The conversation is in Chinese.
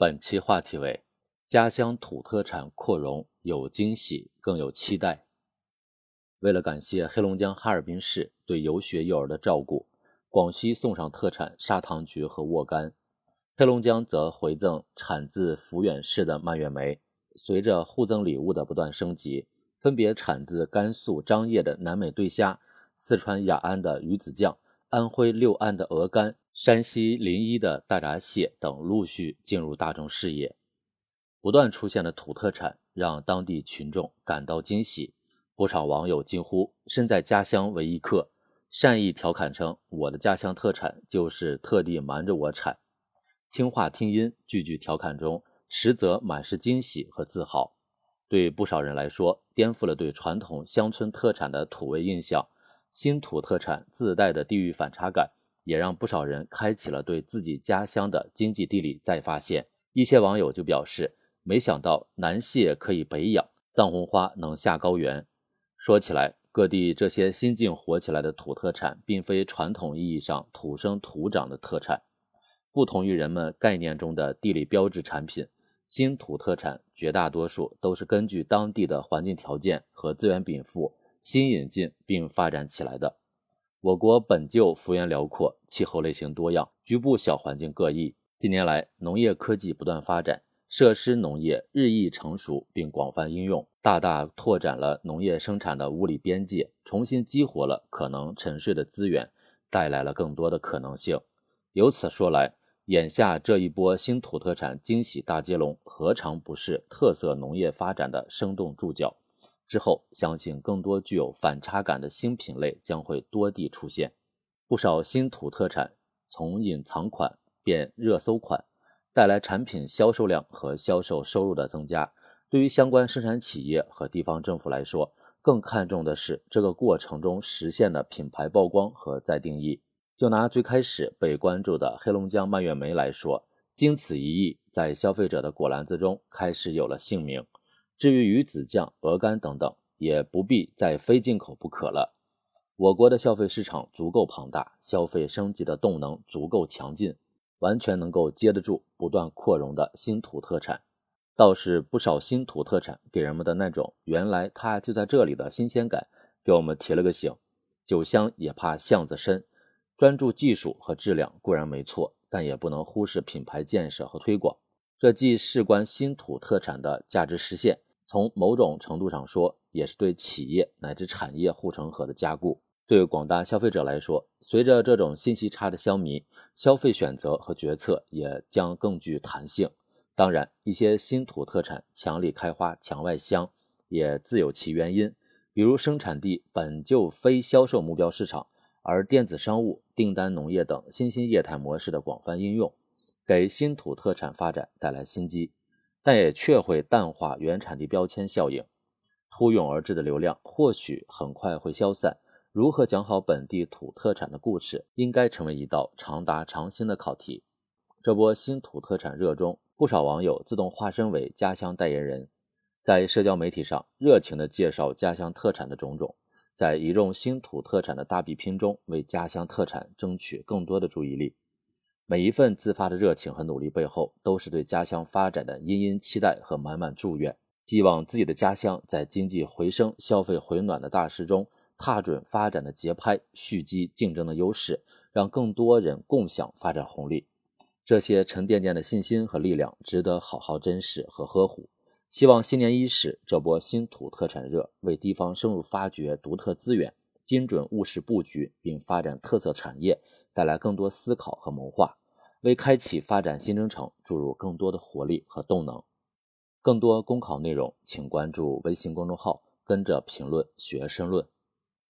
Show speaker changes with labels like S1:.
S1: 本期话题为“家乡土特产扩容，有惊喜，更有期待”。为了感谢黑龙江哈尔滨市对游学幼儿的照顾，广西送上特产砂糖橘和沃柑，黑龙江则回赠产自抚远市的蔓越莓。随着互赠礼物的不断升级，分别产自甘肃张掖的南美对虾、四川雅安的鱼子酱、安徽六安的鹅肝。山西临沂的大闸蟹等陆续进入大众视野，不断出现的土特产让当地群众感到惊喜。不少网友惊呼：“身在家乡为异客！”善意调侃称：“我的家乡特产就是特地瞒着我产。”听话听音，句句调侃中实则满是惊喜和自豪。对不少人来说，颠覆了对传统乡村特产的土味印象。新土特产自带的地域反差感。也让不少人开启了对自己家乡的经济地理再发现。一些网友就表示，没想到南蟹可以北养，藏红花能下高原。说起来，各地这些新近火起来的土特产，并非传统意义上土生土长的特产。不同于人们概念中的地理标志产品，新土特产绝大多数都是根据当地的环境条件和资源禀赋新引进并发展起来的。我国本就幅员辽阔，气候类型多样，局部小环境各异。近年来，农业科技不断发展，设施农业日益成熟并广泛应用，大大拓展了农业生产的物理边界，重新激活了可能沉睡的资源，带来了更多的可能性。由此说来，眼下这一波新土特产惊喜大接龙，何尝不是特色农业发展的生动注脚？之后，相信更多具有反差感的新品类将会多地出现。不少新土特产从隐藏款变热搜款，带来产品销售量和销售收入的增加。对于相关生产企业和地方政府来说，更看重的是这个过程中实现的品牌曝光和再定义。就拿最开始被关注的黑龙江蔓越莓来说，经此一役，在消费者的果篮子中开始有了姓名。至于鱼子酱、鹅肝等等，也不必再非进口不可了。我国的消费市场足够庞大，消费升级的动能足够强劲，完全能够接得住不断扩容的新土特产。倒是不少新土特产给人们的那种“原来它就在这里”的新鲜感，给我们提了个醒。酒香也怕巷子深，专注技术和质量固然没错，但也不能忽视品牌建设和推广。这既事关新土特产的价值实现。从某种程度上说，也是对企业乃至产业护城河的加固。对广大消费者来说，随着这种信息差的消弭，消费选择和决策也将更具弹性。当然，一些新土特产墙里开花墙外香，也自有其原因。比如生产地本就非销售目标市场，而电子商务、订单农业等新兴业态模式的广泛应用，给新土特产发展带来新机。但也确会淡化原产地标签效应，突涌而至的流量或许很快会消散。如何讲好本地土特产的故事，应该成为一道长达长新的考题。这波新土特产热中，不少网友自动化身为家乡代言人，在社交媒体上热情地介绍家乡特产的种种，在一众新土特产的大比拼中，为家乡特产争取更多的注意力。每一份自发的热情和努力背后，都是对家乡发展的殷殷期待和满满祝愿。寄望自己的家乡在经济回升、消费回暖的大势中，踏准发展的节拍，蓄积竞争的优势，让更多人共享发展红利。这些沉甸甸的信心和力量，值得好好珍视和呵护。希望新年伊始，这波新土特产热，为地方深入发掘独特资源、精准务实布局，并发展特色产业，带来更多思考和谋划。为开启发展新征程注入更多的活力和动能。更多公考内容，请关注微信公众号“跟着评论学申论”。